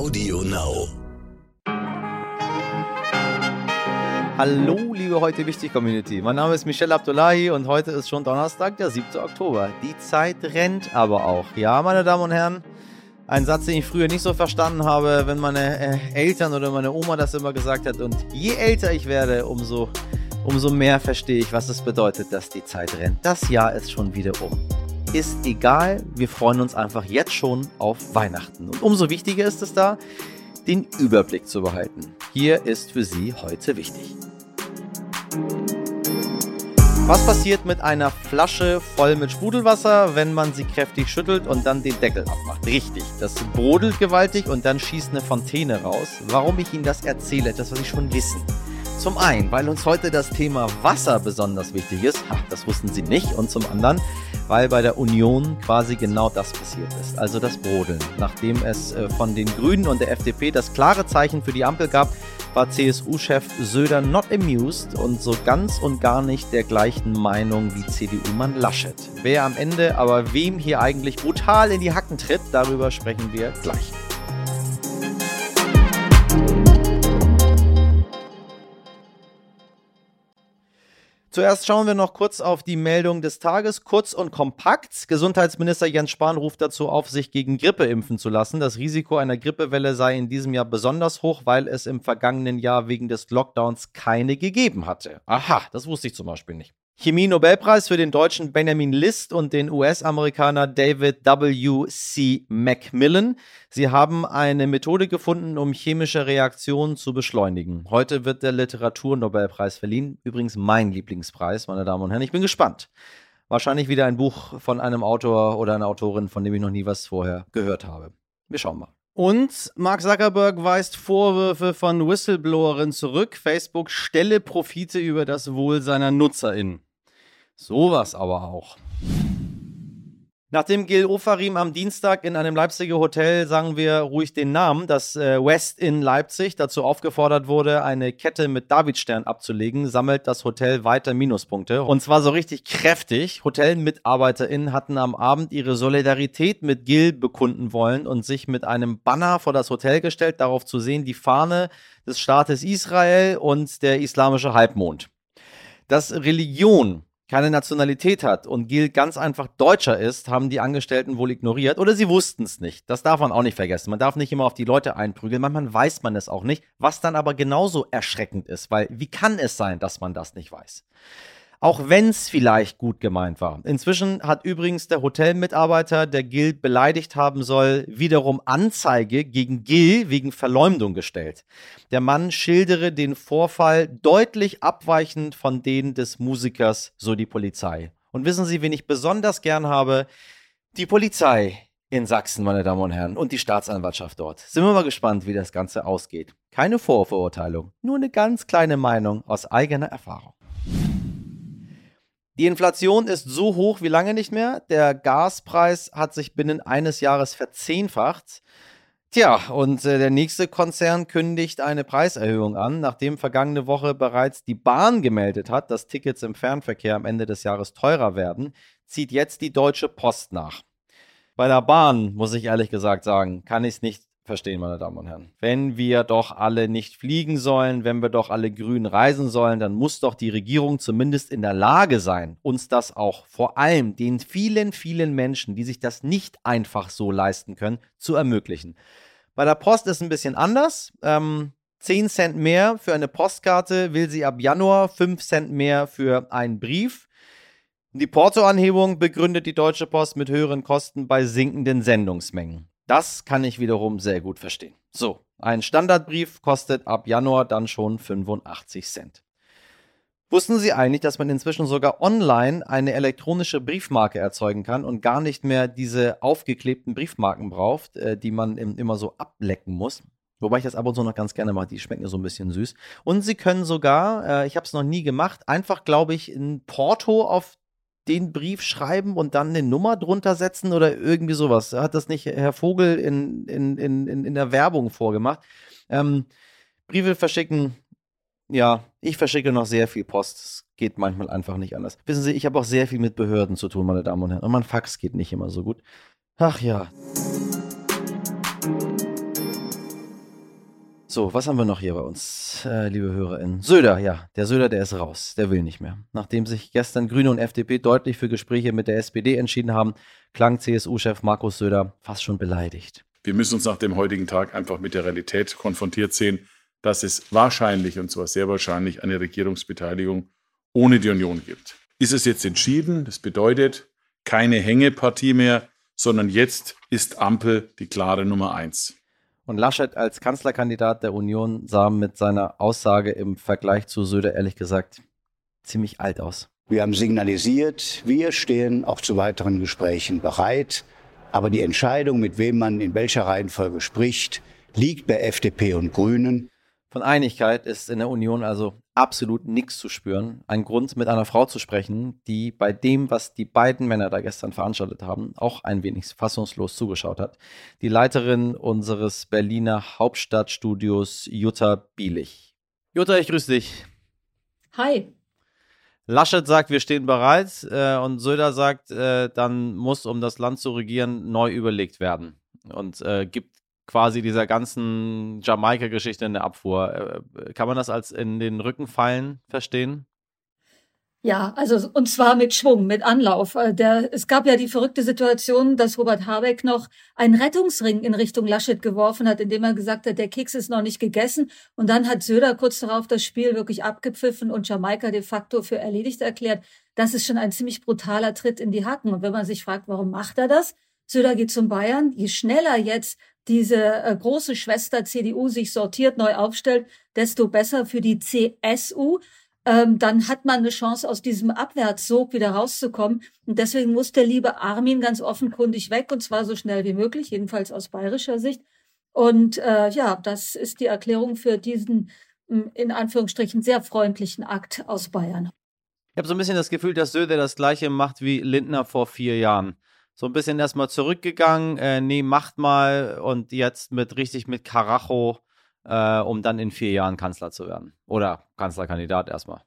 Audio Now. Hallo, liebe heute wichtig Community. Mein Name ist Michelle Abdullahi und heute ist schon Donnerstag, der 7. Oktober. Die Zeit rennt aber auch. Ja, meine Damen und Herren, ein Satz, den ich früher nicht so verstanden habe, wenn meine äh, Eltern oder meine Oma das immer gesagt hat. Und je älter ich werde, umso, umso mehr verstehe ich, was es bedeutet, dass die Zeit rennt. Das Jahr ist schon wieder um. Ist egal, wir freuen uns einfach jetzt schon auf Weihnachten. Und umso wichtiger ist es da, den Überblick zu behalten. Hier ist für Sie heute wichtig. Was passiert mit einer Flasche voll mit Sprudelwasser, wenn man sie kräftig schüttelt und dann den Deckel abmacht? Richtig, das brodelt gewaltig und dann schießt eine Fontäne raus. Warum ich Ihnen das erzähle, das was Sie schon wissen. Zum einen, weil uns heute das Thema Wasser besonders wichtig ist. Ha, das wussten Sie nicht. Und zum anderen, weil bei der Union quasi genau das passiert ist. Also das Brodeln. Nachdem es äh, von den Grünen und der FDP das klare Zeichen für die Ampel gab, war CSU-Chef Söder not amused und so ganz und gar nicht der gleichen Meinung wie CDU-Mann Laschet. Wer am Ende aber wem hier eigentlich brutal in die Hacken tritt, darüber sprechen wir gleich. Zuerst schauen wir noch kurz auf die Meldung des Tages, kurz und kompakt. Gesundheitsminister Jens Spahn ruft dazu auf, sich gegen Grippe impfen zu lassen. Das Risiko einer Grippewelle sei in diesem Jahr besonders hoch, weil es im vergangenen Jahr wegen des Lockdowns keine gegeben hatte. Aha, das wusste ich zum Beispiel nicht. Chemie-Nobelpreis für den deutschen Benjamin List und den US-Amerikaner David W. C. Macmillan. Sie haben eine Methode gefunden, um chemische Reaktionen zu beschleunigen. Heute wird der Literaturnobelpreis verliehen. Übrigens mein Lieblingspreis, meine Damen und Herren. Ich bin gespannt. Wahrscheinlich wieder ein Buch von einem Autor oder einer Autorin, von dem ich noch nie was vorher gehört habe. Wir schauen mal. Und Mark Zuckerberg weist Vorwürfe von Whistleblowerin zurück. Facebook stelle Profite über das Wohl seiner NutzerInnen. Sowas aber auch. Nachdem Gil Ofarim am Dienstag in einem Leipziger Hotel, sagen wir ruhig den Namen, das äh, West in Leipzig, dazu aufgefordert wurde, eine Kette mit Davidstern abzulegen, sammelt das Hotel weiter Minuspunkte. Und zwar so richtig kräftig. HotelmitarbeiterInnen hatten am Abend ihre Solidarität mit Gil bekunden wollen und sich mit einem Banner vor das Hotel gestellt, darauf zu sehen, die Fahne des Staates Israel und der islamische Halbmond. Dass Religion keine Nationalität hat und Gil ganz einfach Deutscher ist, haben die Angestellten wohl ignoriert oder sie wussten es nicht. Das darf man auch nicht vergessen. Man darf nicht immer auf die Leute einprügeln, manchmal weiß man es auch nicht, was dann aber genauso erschreckend ist, weil wie kann es sein, dass man das nicht weiß? Auch wenn es vielleicht gut gemeint war. Inzwischen hat übrigens der Hotelmitarbeiter, der Gil beleidigt haben soll, wiederum Anzeige gegen Gil wegen Verleumdung gestellt. Der Mann schildere den Vorfall deutlich abweichend von denen des Musikers, so die Polizei. Und wissen Sie, wen ich besonders gern habe? Die Polizei in Sachsen, meine Damen und Herren, und die Staatsanwaltschaft dort. Sind wir mal gespannt, wie das Ganze ausgeht. Keine Vorverurteilung, nur eine ganz kleine Meinung aus eigener Erfahrung. Die Inflation ist so hoch wie lange nicht mehr. Der Gaspreis hat sich binnen eines Jahres verzehnfacht. Tja, und äh, der nächste Konzern kündigt eine Preiserhöhung an, nachdem vergangene Woche bereits die Bahn gemeldet hat, dass Tickets im Fernverkehr am Ende des Jahres teurer werden, zieht jetzt die Deutsche Post nach. Bei der Bahn, muss ich ehrlich gesagt sagen, kann ich es nicht verstehen, meine Damen und Herren. Wenn wir doch alle nicht fliegen sollen, wenn wir doch alle grün reisen sollen, dann muss doch die Regierung zumindest in der Lage sein, uns das auch vor allem den vielen, vielen Menschen, die sich das nicht einfach so leisten können, zu ermöglichen. Bei der Post ist ein bisschen anders. Ähm, 10 Cent mehr für eine Postkarte will sie ab Januar, 5 Cent mehr für einen Brief. Die Portoanhebung begründet die Deutsche Post mit höheren Kosten bei sinkenden Sendungsmengen. Das kann ich wiederum sehr gut verstehen. So, ein Standardbrief kostet ab Januar dann schon 85 Cent. Wussten Sie eigentlich, dass man inzwischen sogar online eine elektronische Briefmarke erzeugen kann und gar nicht mehr diese aufgeklebten Briefmarken braucht, äh, die man immer so ablecken muss? Wobei ich das ab und zu noch ganz gerne mache, die schmecken so ein bisschen süß. Und Sie können sogar, äh, ich habe es noch nie gemacht, einfach, glaube ich, ein Porto auf den Brief schreiben und dann eine Nummer drunter setzen oder irgendwie sowas. Hat das nicht Herr Vogel in, in, in, in der Werbung vorgemacht? Ähm, Briefe verschicken, ja, ich verschicke noch sehr viel Post. Es geht manchmal einfach nicht anders. Wissen Sie, ich habe auch sehr viel mit Behörden zu tun, meine Damen und Herren. Und mein Fax geht nicht immer so gut. Ach ja. So, was haben wir noch hier bei uns, äh, liebe HörerInnen? Söder, ja, der Söder, der ist raus. Der will nicht mehr. Nachdem sich gestern Grüne und FDP deutlich für Gespräche mit der SPD entschieden haben, klang CSU-Chef Markus Söder fast schon beleidigt. Wir müssen uns nach dem heutigen Tag einfach mit der Realität konfrontiert sehen, dass es wahrscheinlich, und zwar sehr wahrscheinlich, eine Regierungsbeteiligung ohne die Union gibt. Ist es jetzt entschieden? Das bedeutet keine Hängepartie mehr, sondern jetzt ist Ampel die klare Nummer eins. Und Laschet als Kanzlerkandidat der Union sah mit seiner Aussage im Vergleich zu Söder ehrlich gesagt ziemlich alt aus. Wir haben signalisiert, wir stehen auch zu weiteren Gesprächen bereit. Aber die Entscheidung, mit wem man in welcher Reihenfolge spricht, liegt bei FDP und Grünen. Von Einigkeit ist in der Union also absolut nichts zu spüren. Ein Grund, mit einer Frau zu sprechen, die bei dem, was die beiden Männer da gestern veranstaltet haben, auch ein wenig fassungslos zugeschaut hat. Die Leiterin unseres Berliner Hauptstadtstudios, Jutta Bielich. Jutta, ich grüße dich. Hi. Laschet sagt, wir stehen bereit äh, und Söder sagt, äh, dann muss, um das Land zu regieren, neu überlegt werden und äh, gibt quasi dieser ganzen Jamaika-Geschichte in der Abfuhr. Äh, kann man das als in den Rücken fallen verstehen? Ja, also und zwar mit Schwung, mit Anlauf. Äh, der, es gab ja die verrückte Situation, dass Robert Habeck noch einen Rettungsring in Richtung Laschet geworfen hat, indem er gesagt hat, der Keks ist noch nicht gegessen. Und dann hat Söder kurz darauf das Spiel wirklich abgepfiffen und Jamaika de facto für erledigt erklärt. Das ist schon ein ziemlich brutaler Tritt in die Hacken. Und wenn man sich fragt, warum macht er das? Söder geht zum Bayern. Je schneller jetzt diese äh, große Schwester CDU sich sortiert, neu aufstellt, desto besser für die CSU. Ähm, dann hat man eine Chance, aus diesem Abwärtssog wieder rauszukommen. Und deswegen muss der liebe Armin ganz offenkundig weg, und zwar so schnell wie möglich, jedenfalls aus bayerischer Sicht. Und äh, ja, das ist die Erklärung für diesen hm, in Anführungsstrichen sehr freundlichen Akt aus Bayern. Ich habe so ein bisschen das Gefühl, dass Söder das gleiche macht wie Lindner vor vier Jahren so ein bisschen erstmal zurückgegangen, äh, nee, macht mal und jetzt mit richtig mit Karacho, äh, um dann in vier Jahren Kanzler zu werden. Oder Kanzlerkandidat erstmal.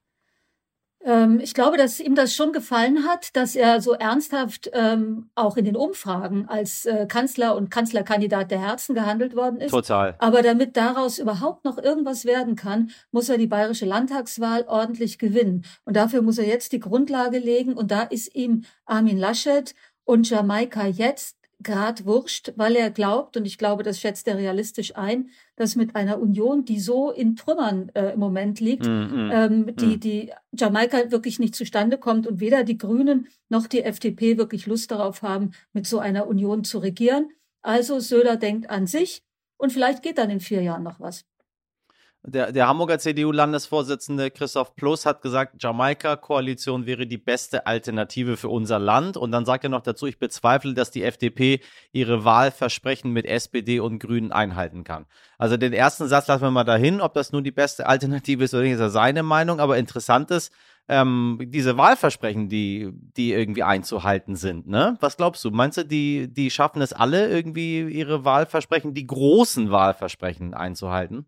Ähm, ich glaube, dass ihm das schon gefallen hat, dass er so ernsthaft ähm, auch in den Umfragen als äh, Kanzler und Kanzlerkandidat der Herzen gehandelt worden ist. Total. Aber damit daraus überhaupt noch irgendwas werden kann, muss er die bayerische Landtagswahl ordentlich gewinnen. Und dafür muss er jetzt die Grundlage legen. Und da ist ihm Armin Laschet und Jamaika jetzt grad wurscht, weil er glaubt, und ich glaube, das schätzt er realistisch ein, dass mit einer Union, die so in Trümmern äh, im Moment liegt, mm, mm, ähm, die, mm. die Jamaika wirklich nicht zustande kommt und weder die Grünen noch die FDP wirklich Lust darauf haben, mit so einer Union zu regieren. Also Söder denkt an sich und vielleicht geht dann in vier Jahren noch was. Der, der Hamburger CDU-Landesvorsitzende Christoph Plus hat gesagt, Jamaika-Koalition wäre die beste Alternative für unser Land. Und dann sagt er noch dazu, ich bezweifle, dass die FDP ihre Wahlversprechen mit SPD und Grünen einhalten kann. Also den ersten Satz lassen wir mal dahin, ob das nun die beste Alternative ist oder nicht, ist ja seine Meinung. Aber interessant ist, ähm, diese Wahlversprechen, die, die irgendwie einzuhalten sind. Ne? Was glaubst du? Meinst du, die, die schaffen es alle irgendwie, ihre Wahlversprechen, die großen Wahlversprechen einzuhalten?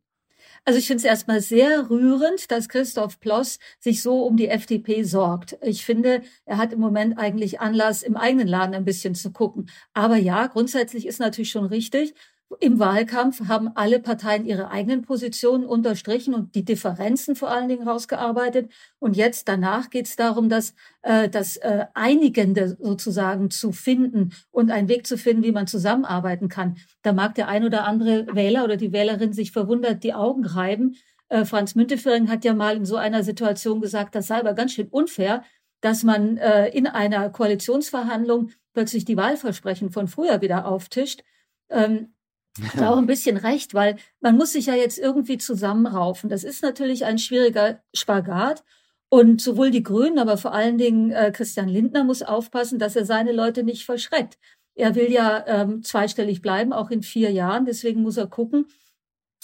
Also ich finde es erstmal sehr rührend, dass Christoph Ploss sich so um die FDP sorgt. Ich finde, er hat im Moment eigentlich Anlass, im eigenen Laden ein bisschen zu gucken. Aber ja, grundsätzlich ist natürlich schon richtig, im Wahlkampf haben alle Parteien ihre eigenen Positionen unterstrichen und die Differenzen vor allen Dingen rausgearbeitet. Und jetzt danach geht es darum, das, äh, das äh, Einigende sozusagen zu finden und einen Weg zu finden, wie man zusammenarbeiten kann. Da mag der ein oder andere Wähler oder die Wählerin sich verwundert die Augen reiben. Äh, Franz Müntefering hat ja mal in so einer Situation gesagt, das sei aber ganz schön unfair, dass man äh, in einer Koalitionsverhandlung plötzlich die Wahlversprechen von früher wieder auftischt. Ähm, hat auch ein bisschen recht, weil man muss sich ja jetzt irgendwie zusammenraufen. Das ist natürlich ein schwieriger Spagat. Und sowohl die Grünen, aber vor allen Dingen äh, Christian Lindner muss aufpassen, dass er seine Leute nicht verschreckt. Er will ja ähm, zweistellig bleiben, auch in vier Jahren. Deswegen muss er gucken,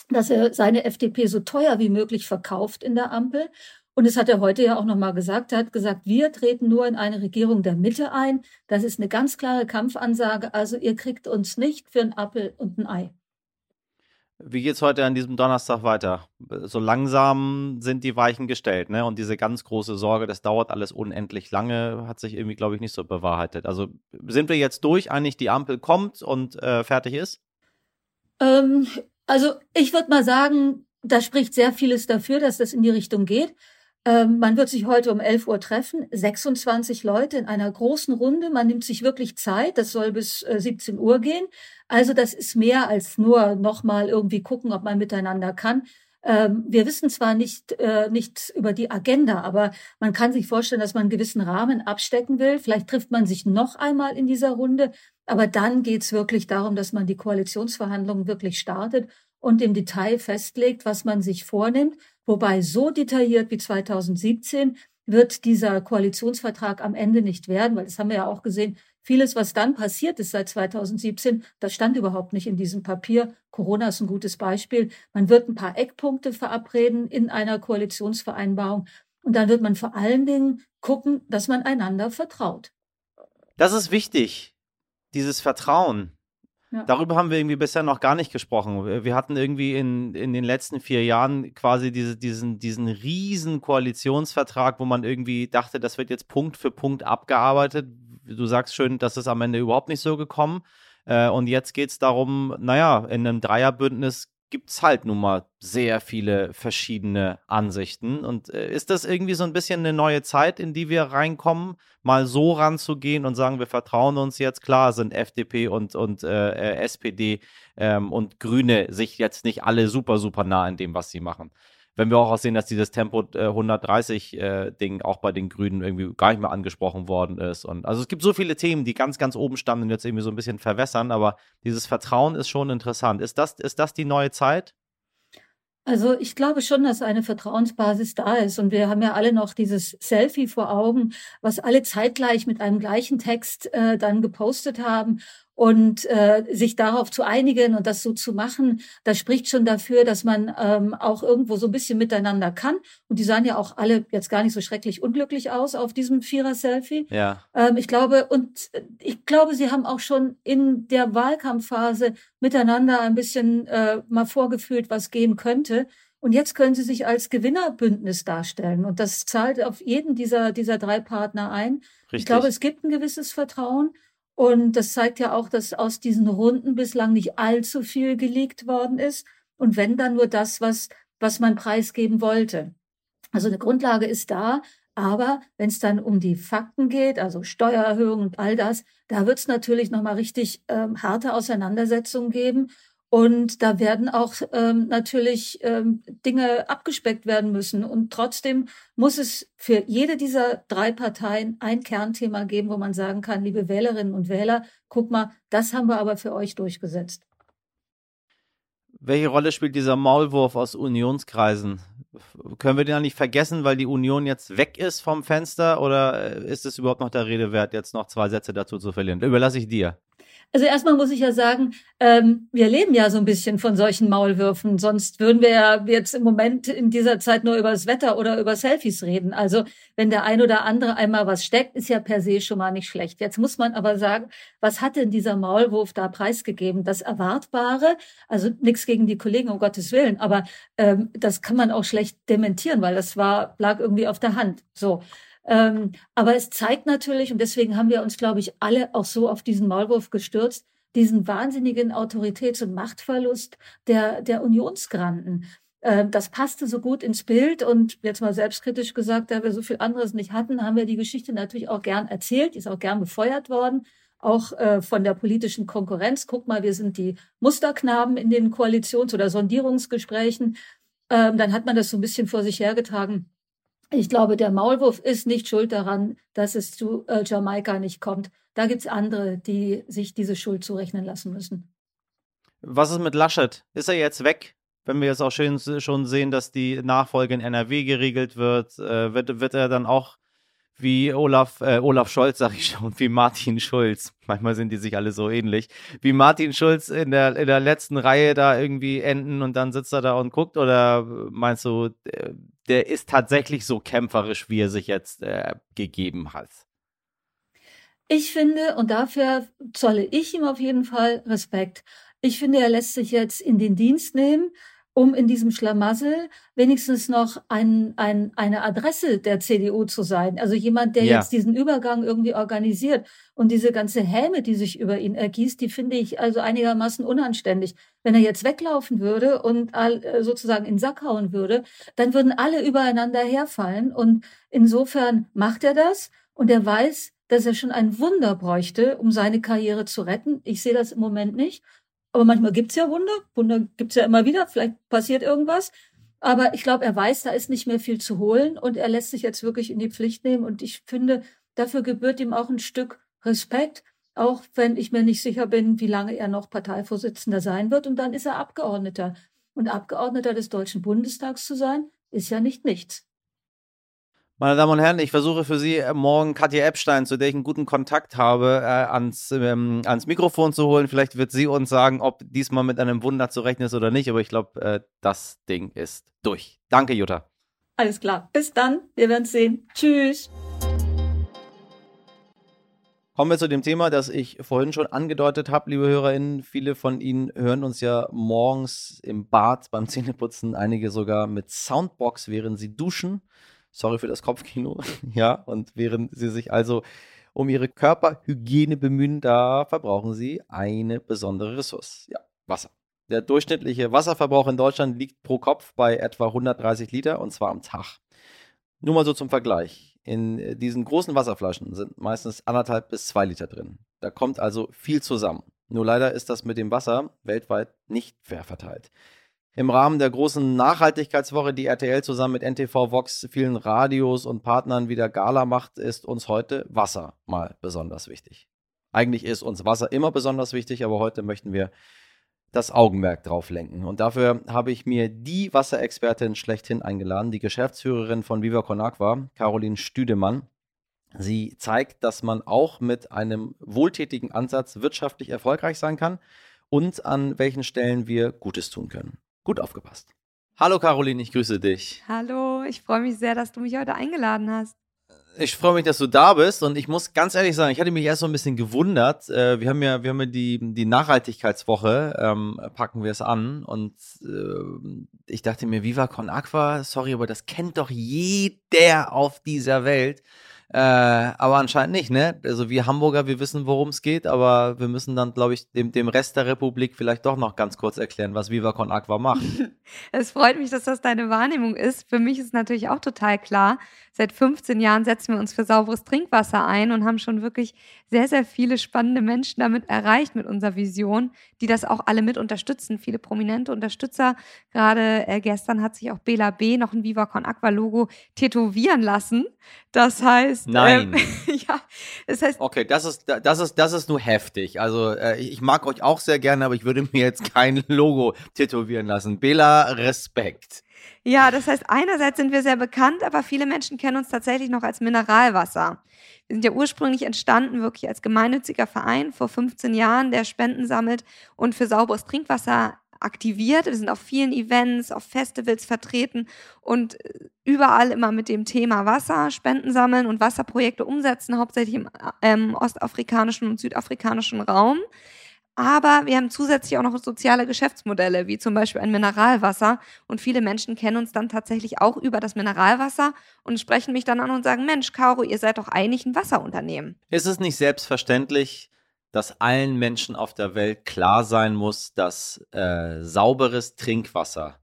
dass er seine FDP so teuer wie möglich verkauft in der Ampel und das hat er heute ja auch nochmal gesagt. Er hat gesagt, wir treten nur in eine Regierung der Mitte ein. Das ist eine ganz klare Kampfansage. Also ihr kriegt uns nicht für einen Appel und ein Ei. Wie geht es heute an diesem Donnerstag weiter? So langsam sind die Weichen gestellt, ne? Und diese ganz große Sorge, das dauert alles unendlich lange, hat sich irgendwie, glaube ich, nicht so bewahrheitet. Also sind wir jetzt durch, eigentlich die Ampel kommt und äh, fertig ist? Ähm, Also ich würde mal sagen, da spricht sehr vieles dafür, dass das in die Richtung geht. Ähm, man wird sich heute um 11 Uhr treffen, 26 Leute in einer großen Runde. Man nimmt sich wirklich Zeit. Das soll bis äh, 17 Uhr gehen. Also das ist mehr als nur nochmal irgendwie gucken, ob man miteinander kann. Ähm, wir wissen zwar nicht, äh, nicht über die Agenda, aber man kann sich vorstellen, dass man einen gewissen Rahmen abstecken will. Vielleicht trifft man sich noch einmal in dieser Runde. Aber dann geht es wirklich darum, dass man die Koalitionsverhandlungen wirklich startet und im Detail festlegt, was man sich vornimmt. Wobei so detailliert wie 2017 wird dieser Koalitionsvertrag am Ende nicht werden, weil das haben wir ja auch gesehen. Vieles, was dann passiert ist seit 2017, das stand überhaupt nicht in diesem Papier. Corona ist ein gutes Beispiel. Man wird ein paar Eckpunkte verabreden in einer Koalitionsvereinbarung. Und dann wird man vor allen Dingen gucken, dass man einander vertraut. Das ist wichtig, dieses Vertrauen. Ja. Darüber haben wir irgendwie bisher noch gar nicht gesprochen. Wir hatten irgendwie in, in den letzten vier Jahren quasi diese, diesen, diesen riesen Koalitionsvertrag, wo man irgendwie dachte, das wird jetzt Punkt für Punkt abgearbeitet. Du sagst schön, das ist am Ende überhaupt nicht so gekommen. Äh, und jetzt geht es darum, naja, in einem Dreierbündnis gibt es halt nun mal sehr viele verschiedene Ansichten. Und äh, ist das irgendwie so ein bisschen eine neue Zeit, in die wir reinkommen, mal so ranzugehen und sagen, wir vertrauen uns jetzt? Klar sind FDP und, und äh, äh SPD ähm, und Grüne sich jetzt nicht alle super, super nah in dem, was sie machen wenn wir auch sehen, dass dieses Tempo äh, 130 äh, Ding auch bei den Grünen irgendwie gar nicht mehr angesprochen worden ist. Und also es gibt so viele Themen, die ganz, ganz oben standen und jetzt irgendwie so ein bisschen verwässern, aber dieses Vertrauen ist schon interessant. Ist das, ist das die neue Zeit? Also ich glaube schon, dass eine Vertrauensbasis da ist. Und wir haben ja alle noch dieses Selfie vor Augen, was alle zeitgleich mit einem gleichen Text äh, dann gepostet haben und äh, sich darauf zu einigen und das so zu machen, das spricht schon dafür, dass man ähm, auch irgendwo so ein bisschen miteinander kann. Und die sahen ja auch alle jetzt gar nicht so schrecklich unglücklich aus auf diesem Vierer-Selfie. Ja. Ähm, ich glaube, und ich glaube, sie haben auch schon in der Wahlkampfphase miteinander ein bisschen äh, mal vorgefühlt, was gehen könnte. Und jetzt können sie sich als Gewinnerbündnis darstellen. Und das zahlt auf jeden dieser, dieser drei Partner ein. Richtig. Ich glaube, es gibt ein gewisses Vertrauen. Und das zeigt ja auch, dass aus diesen Runden bislang nicht allzu viel gelegt worden ist. Und wenn dann nur das, was, was man preisgeben wollte. Also eine Grundlage ist da, aber wenn es dann um die Fakten geht, also Steuererhöhung und all das, da wird es natürlich nochmal richtig ähm, harte Auseinandersetzungen geben. Und da werden auch ähm, natürlich ähm, Dinge abgespeckt werden müssen. Und trotzdem muss es für jede dieser drei Parteien ein Kernthema geben, wo man sagen kann, liebe Wählerinnen und Wähler, guck mal, das haben wir aber für euch durchgesetzt. Welche Rolle spielt dieser Maulwurf aus Unionskreisen? Können wir den ja nicht vergessen, weil die Union jetzt weg ist vom Fenster? Oder ist es überhaupt noch der Rede wert, jetzt noch zwei Sätze dazu zu verlieren? Überlasse ich dir. Also erstmal muss ich ja sagen, ähm, wir leben ja so ein bisschen von solchen Maulwürfen. Sonst würden wir ja jetzt im Moment in dieser Zeit nur über das Wetter oder über Selfies reden. Also wenn der ein oder andere einmal was steckt, ist ja per se schon mal nicht schlecht. Jetzt muss man aber sagen, was hat denn dieser Maulwurf da preisgegeben? Das Erwartbare, also nichts gegen die Kollegen, um Gottes Willen, aber ähm, das kann man auch schlecht dementieren, weil das war, lag irgendwie auf der Hand. So. Ähm, aber es zeigt natürlich, und deswegen haben wir uns, glaube ich, alle auch so auf diesen Maulwurf gestürzt, diesen wahnsinnigen Autoritäts- und Machtverlust der, der Unionsgranten. Ähm, das passte so gut ins Bild und jetzt mal selbstkritisch gesagt, da wir so viel anderes nicht hatten, haben wir die Geschichte natürlich auch gern erzählt, ist auch gern befeuert worden, auch äh, von der politischen Konkurrenz. Guck mal, wir sind die Musterknaben in den Koalitions- oder Sondierungsgesprächen. Ähm, dann hat man das so ein bisschen vor sich hergetragen. Ich glaube, der Maulwurf ist nicht schuld daran, dass es zu äh, Jamaika nicht kommt. Da gibt es andere, die sich diese Schuld zurechnen lassen müssen. Was ist mit Laschet? Ist er jetzt weg? Wenn wir jetzt auch schön, schon sehen, dass die Nachfolge in NRW geregelt wird, äh, wird, wird er dann auch wie Olaf, äh, Olaf Scholz, sag ich schon, wie Martin Schulz. Manchmal sind die sich alle so ähnlich. Wie Martin Schulz in der, in der letzten Reihe da irgendwie enden und dann sitzt er da und guckt? Oder meinst du, der, der ist tatsächlich so kämpferisch, wie er sich jetzt äh, gegeben hat? Ich finde, und dafür zolle ich ihm auf jeden Fall Respekt. Ich finde, er lässt sich jetzt in den Dienst nehmen um in diesem Schlamassel wenigstens noch ein, ein, eine Adresse der CDU zu sein. Also jemand, der ja. jetzt diesen Übergang irgendwie organisiert. Und diese ganze Häme, die sich über ihn ergießt, die finde ich also einigermaßen unanständig. Wenn er jetzt weglaufen würde und äh, sozusagen in den Sack hauen würde, dann würden alle übereinander herfallen. Und insofern macht er das und er weiß, dass er schon ein Wunder bräuchte, um seine Karriere zu retten. Ich sehe das im Moment nicht. Aber manchmal gibt's ja Wunder. Wunder gibt's ja immer wieder. Vielleicht passiert irgendwas. Aber ich glaube, er weiß, da ist nicht mehr viel zu holen und er lässt sich jetzt wirklich in die Pflicht nehmen. Und ich finde, dafür gebührt ihm auch ein Stück Respekt, auch wenn ich mir nicht sicher bin, wie lange er noch Parteivorsitzender sein wird. Und dann ist er Abgeordneter. Und Abgeordneter des Deutschen Bundestags zu sein, ist ja nicht nichts. Meine Damen und Herren, ich versuche für Sie äh, morgen Katja Epstein, zu der ich einen guten Kontakt habe, äh, ans, ähm, ans Mikrofon zu holen. Vielleicht wird sie uns sagen, ob diesmal mit einem Wunder zu rechnen ist oder nicht. Aber ich glaube, äh, das Ding ist durch. Danke, Jutta. Alles klar. Bis dann. Wir werden sehen. Tschüss. Kommen wir zu dem Thema, das ich vorhin schon angedeutet habe, liebe HörerInnen. Viele von Ihnen hören uns ja morgens im Bad beim Zähneputzen, einige sogar mit Soundbox, während sie duschen. Sorry für das Kopfkino. ja, und während sie sich also um ihre Körperhygiene bemühen, da verbrauchen sie eine besondere Ressource. Ja, Wasser. Der durchschnittliche Wasserverbrauch in Deutschland liegt pro Kopf bei etwa 130 Liter und zwar am Tag. Nur mal so zum Vergleich. In diesen großen Wasserflaschen sind meistens anderthalb bis zwei Liter drin. Da kommt also viel zusammen. Nur leider ist das mit dem Wasser weltweit nicht fair verteilt. Im Rahmen der großen Nachhaltigkeitswoche, die RTL zusammen mit NTV Vox, vielen Radios und Partnern wieder Gala macht, ist uns heute Wasser mal besonders wichtig. Eigentlich ist uns Wasser immer besonders wichtig, aber heute möchten wir das Augenmerk drauf lenken. Und dafür habe ich mir die Wasserexpertin schlechthin eingeladen, die Geschäftsführerin von Viva Con Aqua, Caroline Stüdemann. Sie zeigt, dass man auch mit einem wohltätigen Ansatz wirtschaftlich erfolgreich sein kann und an welchen Stellen wir Gutes tun können. Gut aufgepasst. Hallo Caroline, ich grüße dich. Hallo, ich freue mich sehr, dass du mich heute eingeladen hast. Ich freue mich, dass du da bist und ich muss ganz ehrlich sagen, ich hatte mich erst so ein bisschen gewundert. Äh, wir haben ja, wir haben ja die, die Nachhaltigkeitswoche, ähm, packen wir es an und äh, ich dachte mir, Viva Con Aqua, sorry, aber das kennt doch jeder auf dieser Welt. Äh, aber anscheinend nicht, ne? Also wir Hamburger, wir wissen, worum es geht, aber wir müssen dann, glaube ich, dem, dem Rest der Republik vielleicht doch noch ganz kurz erklären, was Viva Con Aqua macht. es freut mich, dass das deine Wahrnehmung ist. Für mich ist natürlich auch total klar, seit 15 Jahren setzen wir uns für sauberes Trinkwasser ein und haben schon wirklich sehr, sehr viele spannende Menschen damit erreicht mit unserer Vision, die das auch alle mit unterstützen. Viele prominente Unterstützer. Gerade äh, gestern hat sich auch Bela B. noch ein Viva Con Aqua Logo tätowieren lassen. Das heißt. Nein. Ähm, ja, das heißt. Okay, das ist, das ist, das ist nur heftig. Also, äh, ich mag euch auch sehr gerne, aber ich würde mir jetzt kein Logo tätowieren lassen. Bela, Respekt. Ja, das heißt, einerseits sind wir sehr bekannt, aber viele Menschen kennen uns tatsächlich noch als Mineralwasser. Wir sind ja ursprünglich entstanden wirklich als gemeinnütziger Verein vor 15 Jahren, der Spenden sammelt und für sauberes Trinkwasser aktiviert. Wir sind auf vielen Events, auf Festivals vertreten und äh, überall immer mit dem Thema Wasser, Spenden sammeln und Wasserprojekte umsetzen, hauptsächlich im ähm, ostafrikanischen und südafrikanischen Raum. Aber wir haben zusätzlich auch noch soziale Geschäftsmodelle, wie zum Beispiel ein Mineralwasser. Und viele Menschen kennen uns dann tatsächlich auch über das Mineralwasser und sprechen mich dann an und sagen, Mensch, Caro, ihr seid doch eigentlich ein Wasserunternehmen. Ist es nicht selbstverständlich, dass allen Menschen auf der Welt klar sein muss, dass äh, sauberes Trinkwasser,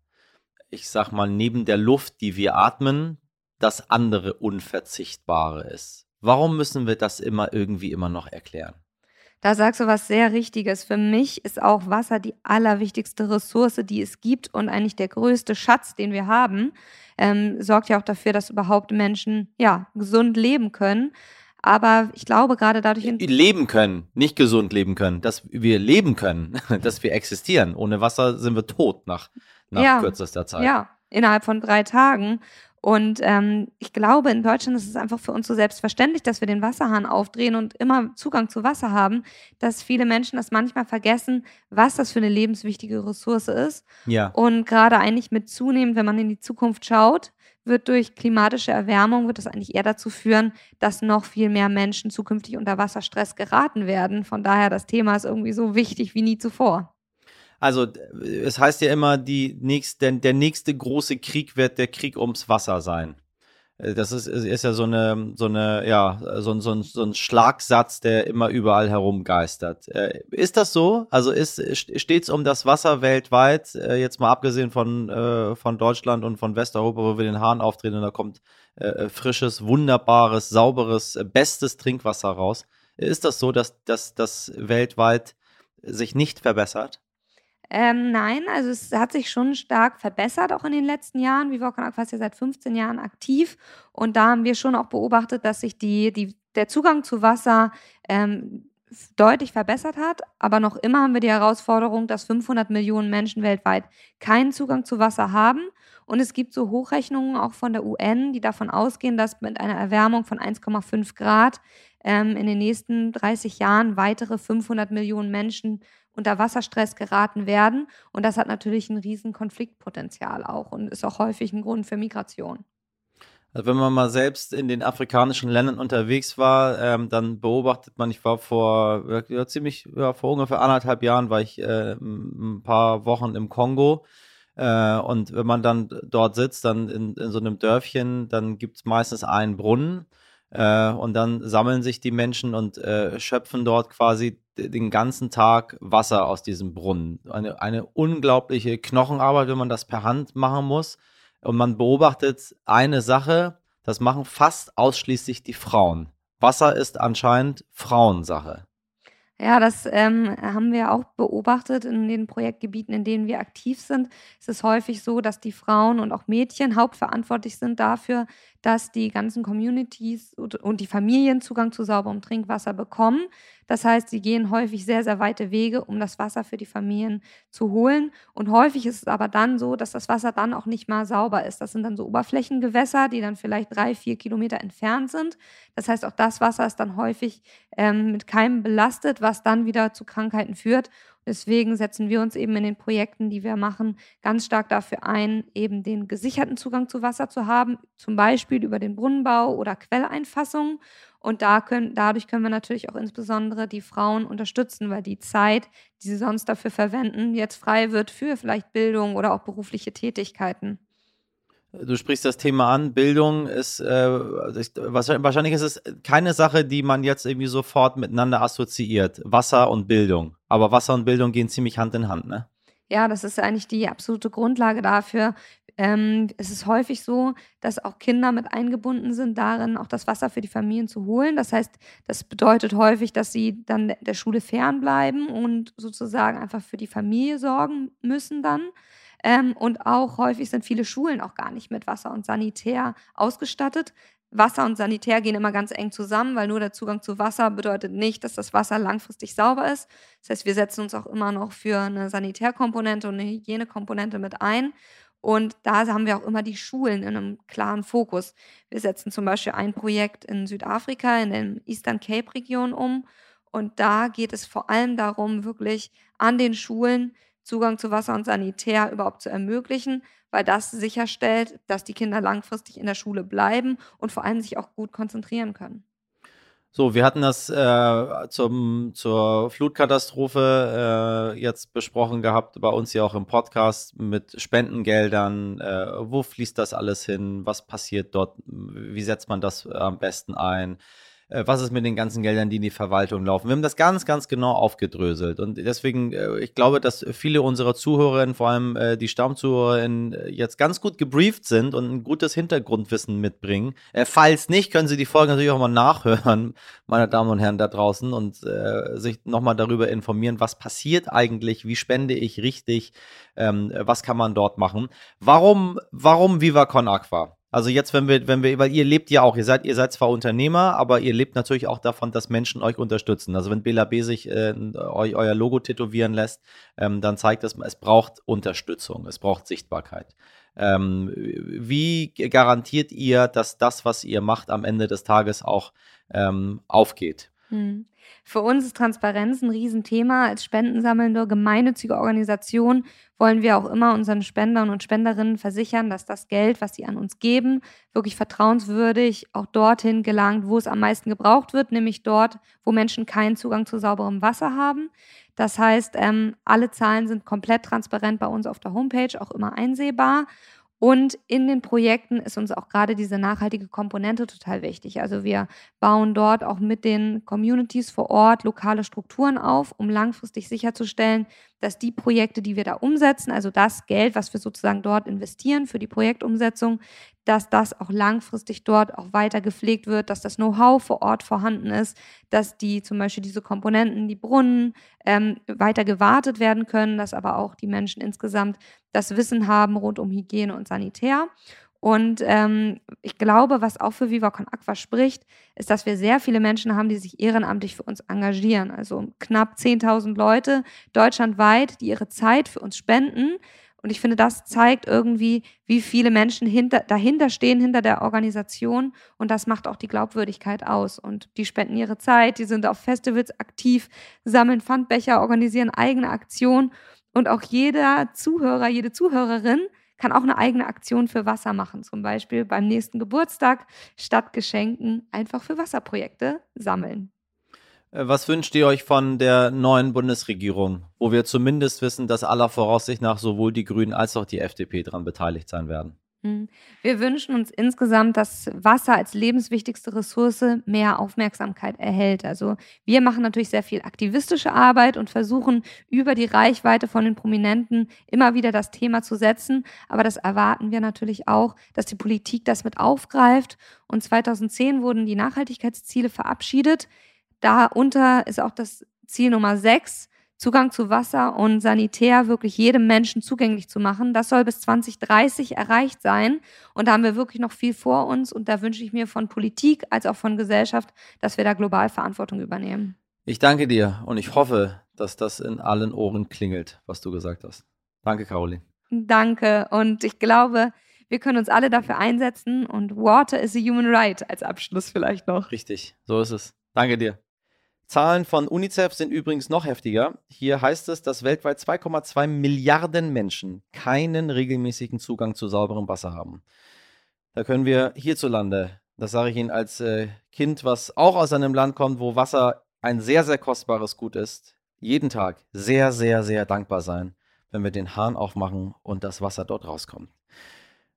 ich sag mal, neben der Luft, die wir atmen, das andere Unverzichtbare ist? Warum müssen wir das immer irgendwie immer noch erklären? Da sagst du was sehr Richtiges. Für mich ist auch Wasser die allerwichtigste Ressource, die es gibt und eigentlich der größte Schatz, den wir haben. Ähm, sorgt ja auch dafür, dass überhaupt Menschen ja gesund leben können. Aber ich glaube, gerade dadurch. Leben können, nicht gesund leben können. Dass wir leben können, dass wir existieren. Ohne Wasser sind wir tot nach, nach ja, kürzester Zeit. Ja, innerhalb von drei Tagen. Und ähm, ich glaube, in Deutschland ist es einfach für uns so selbstverständlich, dass wir den Wasserhahn aufdrehen und immer Zugang zu Wasser haben, dass viele Menschen das manchmal vergessen, was das für eine lebenswichtige Ressource ist. Ja. Und gerade eigentlich mit zunehmend, wenn man in die Zukunft schaut, wird durch klimatische Erwärmung, wird das eigentlich eher dazu führen, dass noch viel mehr Menschen zukünftig unter Wasserstress geraten werden. Von daher, das Thema ist irgendwie so wichtig wie nie zuvor. Also, es heißt ja immer, die nächst, der, der nächste große Krieg wird der Krieg ums Wasser sein. Äh, das ist, ist ja so eine, so eine, ja, so, so, so ein Schlagsatz, der immer überall herumgeistert. Äh, ist das so? Also ist es um das Wasser weltweit, äh, jetzt mal abgesehen von, von Deutschland und von Westeuropa, wo wir den Hahn auftreten und da kommt frisches, wunderbares, sauberes, bestes Trinkwasser raus. Ist das so, dass das weltweit sich nicht verbessert? Ähm, nein, also es hat sich schon stark verbessert, auch in den letzten Jahren. Vivocan Aqua ist ja seit 15 Jahren aktiv und da haben wir schon auch beobachtet, dass sich die, die, der Zugang zu Wasser ähm, deutlich verbessert hat. Aber noch immer haben wir die Herausforderung, dass 500 Millionen Menschen weltweit keinen Zugang zu Wasser haben. Und es gibt so Hochrechnungen auch von der UN, die davon ausgehen, dass mit einer Erwärmung von 1,5 Grad ähm, in den nächsten 30 Jahren weitere 500 Millionen Menschen unter Wasserstress geraten werden. Und das hat natürlich ein riesen Konfliktpotenzial auch und ist auch häufig ein Grund für Migration. Also wenn man mal selbst in den afrikanischen Ländern unterwegs war, ähm, dann beobachtet man, ich war vor ja, ziemlich, ja, vor ungefähr anderthalb Jahren war ich äh, ein paar Wochen im Kongo. Äh, und wenn man dann dort sitzt, dann in, in so einem Dörfchen, dann gibt es meistens einen Brunnen. Äh, und dann sammeln sich die Menschen und äh, schöpfen dort quasi den ganzen Tag Wasser aus diesem Brunnen. Eine, eine unglaubliche Knochenarbeit, wenn man das per Hand machen muss. Und man beobachtet eine Sache, das machen fast ausschließlich die Frauen. Wasser ist anscheinend Frauensache. Ja, das ähm, haben wir auch beobachtet in den Projektgebieten, in denen wir aktiv sind. Es ist häufig so, dass die Frauen und auch Mädchen hauptverantwortlich sind dafür, dass die ganzen Communities und die Familien Zugang zu sauberem Trinkwasser bekommen. Das heißt, sie gehen häufig sehr, sehr weite Wege, um das Wasser für die Familien zu holen. Und häufig ist es aber dann so, dass das Wasser dann auch nicht mal sauber ist. Das sind dann so Oberflächengewässer, die dann vielleicht drei, vier Kilometer entfernt sind. Das heißt, auch das Wasser ist dann häufig ähm, mit Keimen belastet, was dann wieder zu Krankheiten führt. Deswegen setzen wir uns eben in den Projekten, die wir machen, ganz stark dafür ein, eben den gesicherten Zugang zu Wasser zu haben, zum Beispiel über den Brunnenbau oder Quelleinfassung. Und da können, dadurch können wir natürlich auch insbesondere die Frauen unterstützen, weil die Zeit, die sie sonst dafür verwenden, jetzt frei wird für vielleicht Bildung oder auch berufliche Tätigkeiten. Du sprichst das Thema an. Bildung ist, äh, wahrscheinlich ist es keine Sache, die man jetzt irgendwie sofort miteinander assoziiert. Wasser und Bildung. Aber Wasser und Bildung gehen ziemlich Hand in Hand, ne? Ja, das ist eigentlich die absolute Grundlage dafür. Ähm, es ist häufig so, dass auch Kinder mit eingebunden sind darin, auch das Wasser für die Familien zu holen. Das heißt, das bedeutet häufig, dass sie dann der Schule fernbleiben und sozusagen einfach für die Familie sorgen müssen dann. Ähm, und auch häufig sind viele Schulen auch gar nicht mit Wasser und Sanitär ausgestattet. Wasser und Sanitär gehen immer ganz eng zusammen, weil nur der Zugang zu Wasser bedeutet nicht, dass das Wasser langfristig sauber ist. Das heißt, wir setzen uns auch immer noch für eine Sanitärkomponente und eine Hygienekomponente mit ein. Und da haben wir auch immer die Schulen in einem klaren Fokus. Wir setzen zum Beispiel ein Projekt in Südafrika, in der Eastern Cape Region um. Und da geht es vor allem darum, wirklich an den Schulen Zugang zu Wasser und Sanitär überhaupt zu ermöglichen, weil das sicherstellt, dass die Kinder langfristig in der Schule bleiben und vor allem sich auch gut konzentrieren können. So, wir hatten das äh, zum, zur Flutkatastrophe äh, jetzt besprochen gehabt, bei uns ja auch im Podcast mit Spendengeldern. Äh, wo fließt das alles hin? Was passiert dort? Wie setzt man das am besten ein? Äh, was ist mit den ganzen Geldern, die in die Verwaltung laufen. Wir haben das ganz, ganz genau aufgedröselt. Und deswegen, äh, ich glaube, dass viele unserer Zuhörerinnen, vor allem äh, die Stammzuhörerinnen, jetzt ganz gut gebrieft sind und ein gutes Hintergrundwissen mitbringen. falls nicht, können Sie die Folge natürlich auch mal nachhören, meine Damen und Herren da draußen, und sich nochmal darüber informieren, was passiert eigentlich, wie spende ich richtig, ähm, was kann man dort machen. Warum, warum Viva Con Aqua? Also jetzt, wenn wir, wenn wir, weil ihr lebt ja auch, ihr seid, ihr seid zwar Unternehmer, aber ihr lebt natürlich auch davon, dass Menschen euch unterstützen. Also wenn Bela B sich äh, euch euer Logo tätowieren lässt, ähm, dann zeigt das, es braucht Unterstützung, es braucht Sichtbarkeit. Ähm, wie garantiert ihr, dass das, was ihr macht, am Ende des Tages auch ähm, aufgeht? Hm. Für uns ist Transparenz ein Riesenthema. Als spendensammelnde, gemeinnützige Organisation wollen wir auch immer unseren Spendern und Spenderinnen versichern, dass das Geld, was sie an uns geben, wirklich vertrauenswürdig auch dorthin gelangt, wo es am meisten gebraucht wird, nämlich dort, wo Menschen keinen Zugang zu sauberem Wasser haben. Das heißt, ähm, alle Zahlen sind komplett transparent bei uns auf der Homepage, auch immer einsehbar. Und in den Projekten ist uns auch gerade diese nachhaltige Komponente total wichtig. Also wir bauen dort auch mit den Communities vor Ort lokale Strukturen auf, um langfristig sicherzustellen, dass die Projekte, die wir da umsetzen, also das Geld, was wir sozusagen dort investieren für die Projektumsetzung, dass das auch langfristig dort auch weiter gepflegt wird, dass das Know-how vor Ort vorhanden ist, dass die zum Beispiel diese Komponenten, die Brunnen ähm, weiter gewartet werden können, dass aber auch die Menschen insgesamt das Wissen haben rund um Hygiene und Sanitär. Und ähm, ich glaube, was auch für Viva Con Aqua spricht, ist, dass wir sehr viele Menschen haben, die sich ehrenamtlich für uns engagieren. Also knapp 10.000 Leute deutschlandweit, die ihre Zeit für uns spenden. Und ich finde, das zeigt irgendwie, wie viele Menschen hinter, dahinter stehen, hinter der Organisation. Und das macht auch die Glaubwürdigkeit aus. Und die spenden ihre Zeit, die sind auf Festivals aktiv, sammeln Pfandbecher, organisieren eigene Aktionen. Und auch jeder Zuhörer, jede Zuhörerin kann auch eine eigene Aktion für Wasser machen. Zum Beispiel beim nächsten Geburtstag statt Geschenken einfach für Wasserprojekte sammeln. Äh, was wünscht ihr euch von der neuen Bundesregierung, wo wir zumindest wissen, dass aller Voraussicht nach sowohl die Grünen als auch die FDP daran beteiligt sein werden? Hm. Wir wünschen uns insgesamt, dass Wasser als lebenswichtigste Ressource mehr Aufmerksamkeit erhält. Also wir machen natürlich sehr viel aktivistische Arbeit und versuchen über die Reichweite von den Prominenten immer wieder das Thema zu setzen. Aber das erwarten wir natürlich auch, dass die Politik das mit aufgreift. Und 2010 wurden die Nachhaltigkeitsziele verabschiedet. Darunter ist auch das Ziel Nummer 6, Zugang zu Wasser und Sanitär wirklich jedem Menschen zugänglich zu machen. Das soll bis 2030 erreicht sein. Und da haben wir wirklich noch viel vor uns. Und da wünsche ich mir von Politik als auch von Gesellschaft, dass wir da global Verantwortung übernehmen. Ich danke dir und ich hoffe, dass das in allen Ohren klingelt, was du gesagt hast. Danke, Caroline. Danke. Und ich glaube, wir können uns alle dafür einsetzen. Und Water is a human right als Abschluss vielleicht noch. Richtig, so ist es. Danke dir. Zahlen von UNICEF sind übrigens noch heftiger. Hier heißt es, dass weltweit 2,2 Milliarden Menschen keinen regelmäßigen Zugang zu sauberem Wasser haben. Da können wir hierzulande, das sage ich Ihnen als äh, Kind, was auch aus einem Land kommt, wo Wasser ein sehr, sehr kostbares Gut ist, jeden Tag sehr, sehr, sehr dankbar sein, wenn wir den Hahn aufmachen und das Wasser dort rauskommt.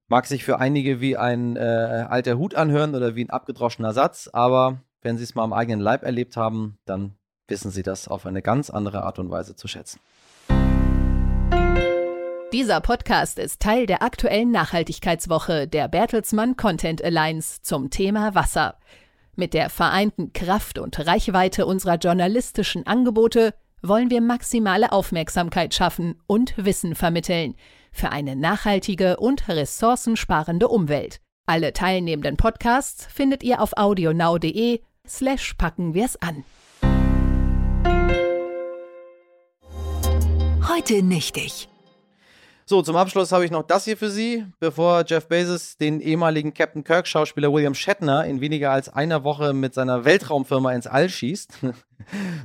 Mag sich für einige wie ein äh, alter Hut anhören oder wie ein abgedroschener Satz, aber wenn Sie es mal am eigenen Leib erlebt haben, dann wissen Sie das auf eine ganz andere Art und Weise zu schätzen. Dieser Podcast ist Teil der aktuellen Nachhaltigkeitswoche der Bertelsmann Content Alliance zum Thema Wasser. Mit der vereinten Kraft und Reichweite unserer journalistischen Angebote wollen wir maximale Aufmerksamkeit schaffen und Wissen vermitteln für eine nachhaltige und ressourcensparende Umwelt. Alle teilnehmenden Podcasts findet ihr auf audionow.de slash packen wir's an. Heute nichtig. So, zum Abschluss habe ich noch das hier für Sie. Bevor Jeff Bezos den ehemaligen Captain Kirk-Schauspieler William Shatner in weniger als einer Woche mit seiner Weltraumfirma ins All schießt,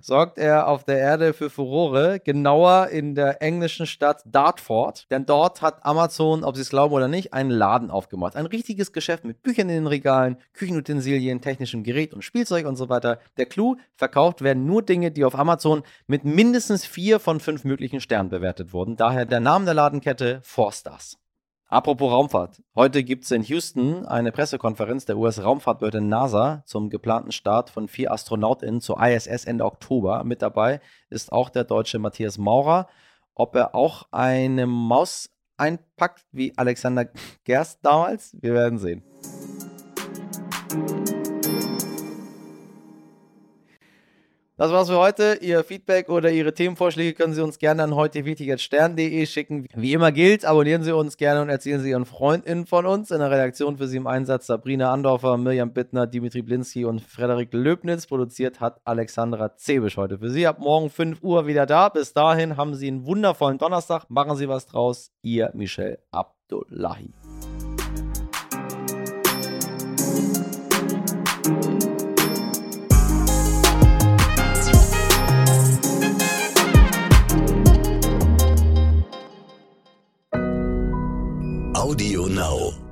sorgt er auf der Erde für Furore, genauer in der englischen Stadt Dartford. Denn dort hat Amazon, ob Sie es glauben oder nicht, einen Laden aufgemacht. Ein richtiges Geschäft mit Büchern in den Regalen, Küchenutensilien, technischem Gerät und Spielzeug und so weiter. Der Clou, verkauft werden nur Dinge, die auf Amazon mit mindestens vier von fünf möglichen Sternen bewertet wurden. Daher der Name der Ladenkette Four Stars. Apropos Raumfahrt. Heute gibt es in Houston eine Pressekonferenz der US-Raumfahrtbehörde NASA zum geplanten Start von vier AstronautInnen zur ISS Ende Oktober. Mit dabei ist auch der deutsche Matthias Maurer. Ob er auch eine Maus einpackt wie Alexander Gerst damals? Wir werden sehen. Das war's für heute. Ihr Feedback oder Ihre Themenvorschläge können Sie uns gerne an heute.stern.de schicken. Wie immer gilt, abonnieren Sie uns gerne und erzählen Sie Ihren FreundInnen von uns. In der Redaktion für Sie im Einsatz Sabrina Andorfer, Mirjam Bittner, Dimitri Blinski und Frederik Löbnitz. Produziert hat Alexandra Zebisch heute für Sie. Ab morgen 5 Uhr wieder da. Bis dahin haben Sie einen wundervollen Donnerstag. Machen Sie was draus. Ihr Michel Abdullahi. Audio Now.